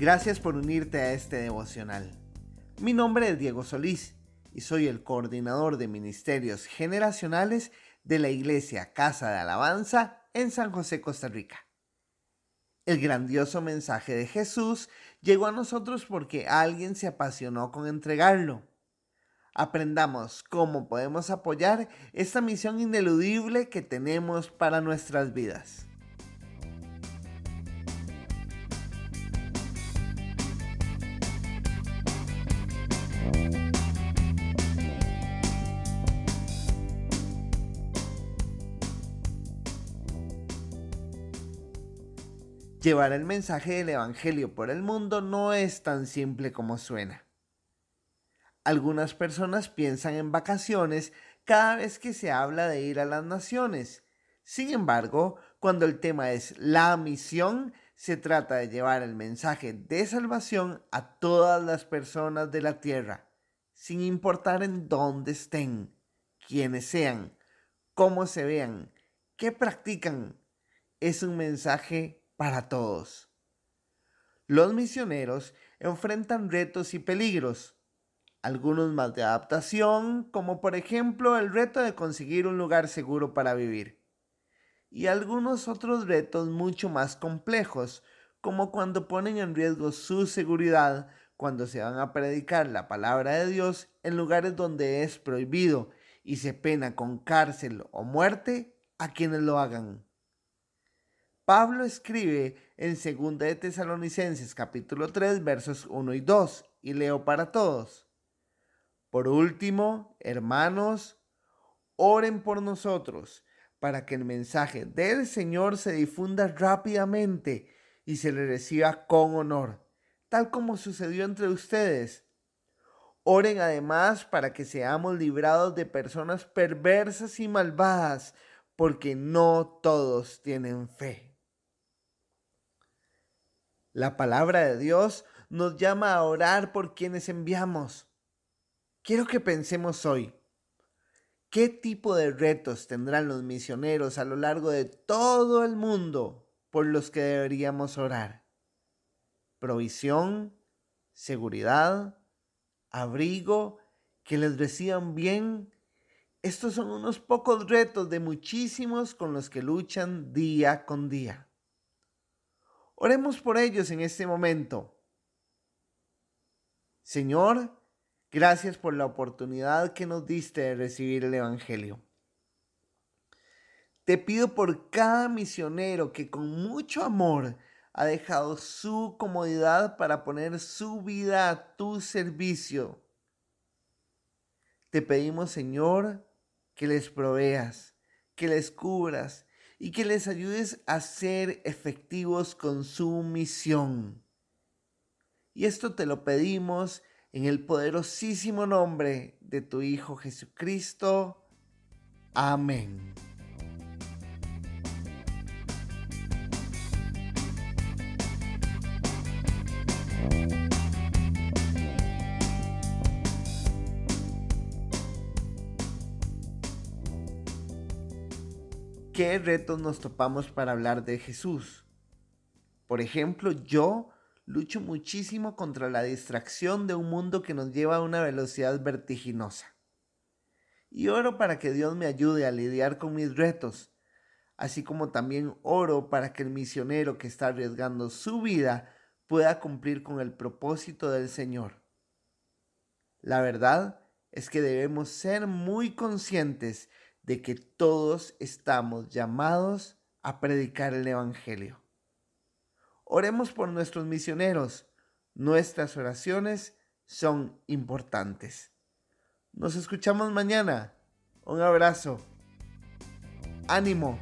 Gracias por unirte a este devocional. Mi nombre es Diego Solís y soy el coordinador de ministerios generacionales de la Iglesia Casa de Alabanza en San José, Costa Rica. El grandioso mensaje de Jesús llegó a nosotros porque alguien se apasionó con entregarlo. Aprendamos cómo podemos apoyar esta misión ineludible que tenemos para nuestras vidas. Llevar el mensaje del Evangelio por el mundo no es tan simple como suena. Algunas personas piensan en vacaciones cada vez que se habla de ir a las naciones. Sin embargo, cuando el tema es la misión, se trata de llevar el mensaje de salvación a todas las personas de la tierra, sin importar en dónde estén, quiénes sean, cómo se vean, qué practican. Es un mensaje para todos. Los misioneros enfrentan retos y peligros, algunos más de adaptación, como por ejemplo el reto de conseguir un lugar seguro para vivir, y algunos otros retos mucho más complejos, como cuando ponen en riesgo su seguridad cuando se van a predicar la palabra de Dios en lugares donde es prohibido y se pena con cárcel o muerte a quienes lo hagan. Pablo escribe en 2 de Tesalonicenses capítulo 3 versos 1 y 2 y leo para todos. Por último, hermanos, oren por nosotros para que el mensaje del Señor se difunda rápidamente y se le reciba con honor, tal como sucedió entre ustedes. Oren además para que seamos librados de personas perversas y malvadas, porque no todos tienen fe. La palabra de Dios nos llama a orar por quienes enviamos. Quiero que pensemos hoy, ¿qué tipo de retos tendrán los misioneros a lo largo de todo el mundo por los que deberíamos orar? Provisión, seguridad, abrigo, que les reciban bien. Estos son unos pocos retos de muchísimos con los que luchan día con día. Oremos por ellos en este momento. Señor, gracias por la oportunidad que nos diste de recibir el Evangelio. Te pido por cada misionero que con mucho amor ha dejado su comodidad para poner su vida a tu servicio. Te pedimos, Señor, que les proveas, que les cubras y que les ayudes a ser efectivos con su misión. Y esto te lo pedimos en el poderosísimo nombre de tu Hijo Jesucristo. Amén. Qué retos nos topamos para hablar de Jesús. Por ejemplo, yo lucho muchísimo contra la distracción de un mundo que nos lleva a una velocidad vertiginosa. Y oro para que Dios me ayude a lidiar con mis retos, así como también oro para que el misionero que está arriesgando su vida pueda cumplir con el propósito del Señor. La verdad es que debemos ser muy conscientes de que todos estamos llamados a predicar el Evangelio. Oremos por nuestros misioneros. Nuestras oraciones son importantes. Nos escuchamos mañana. Un abrazo. Ánimo.